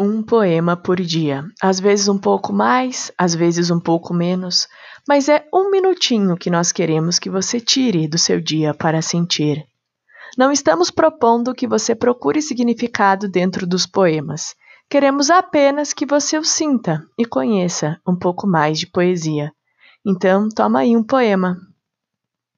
Um poema por dia. Às vezes um pouco mais, às vezes um pouco menos, mas é um minutinho que nós queremos que você tire do seu dia para sentir. Não estamos propondo que você procure significado dentro dos poemas. Queremos apenas que você o sinta e conheça um pouco mais de poesia. Então, toma aí um poema.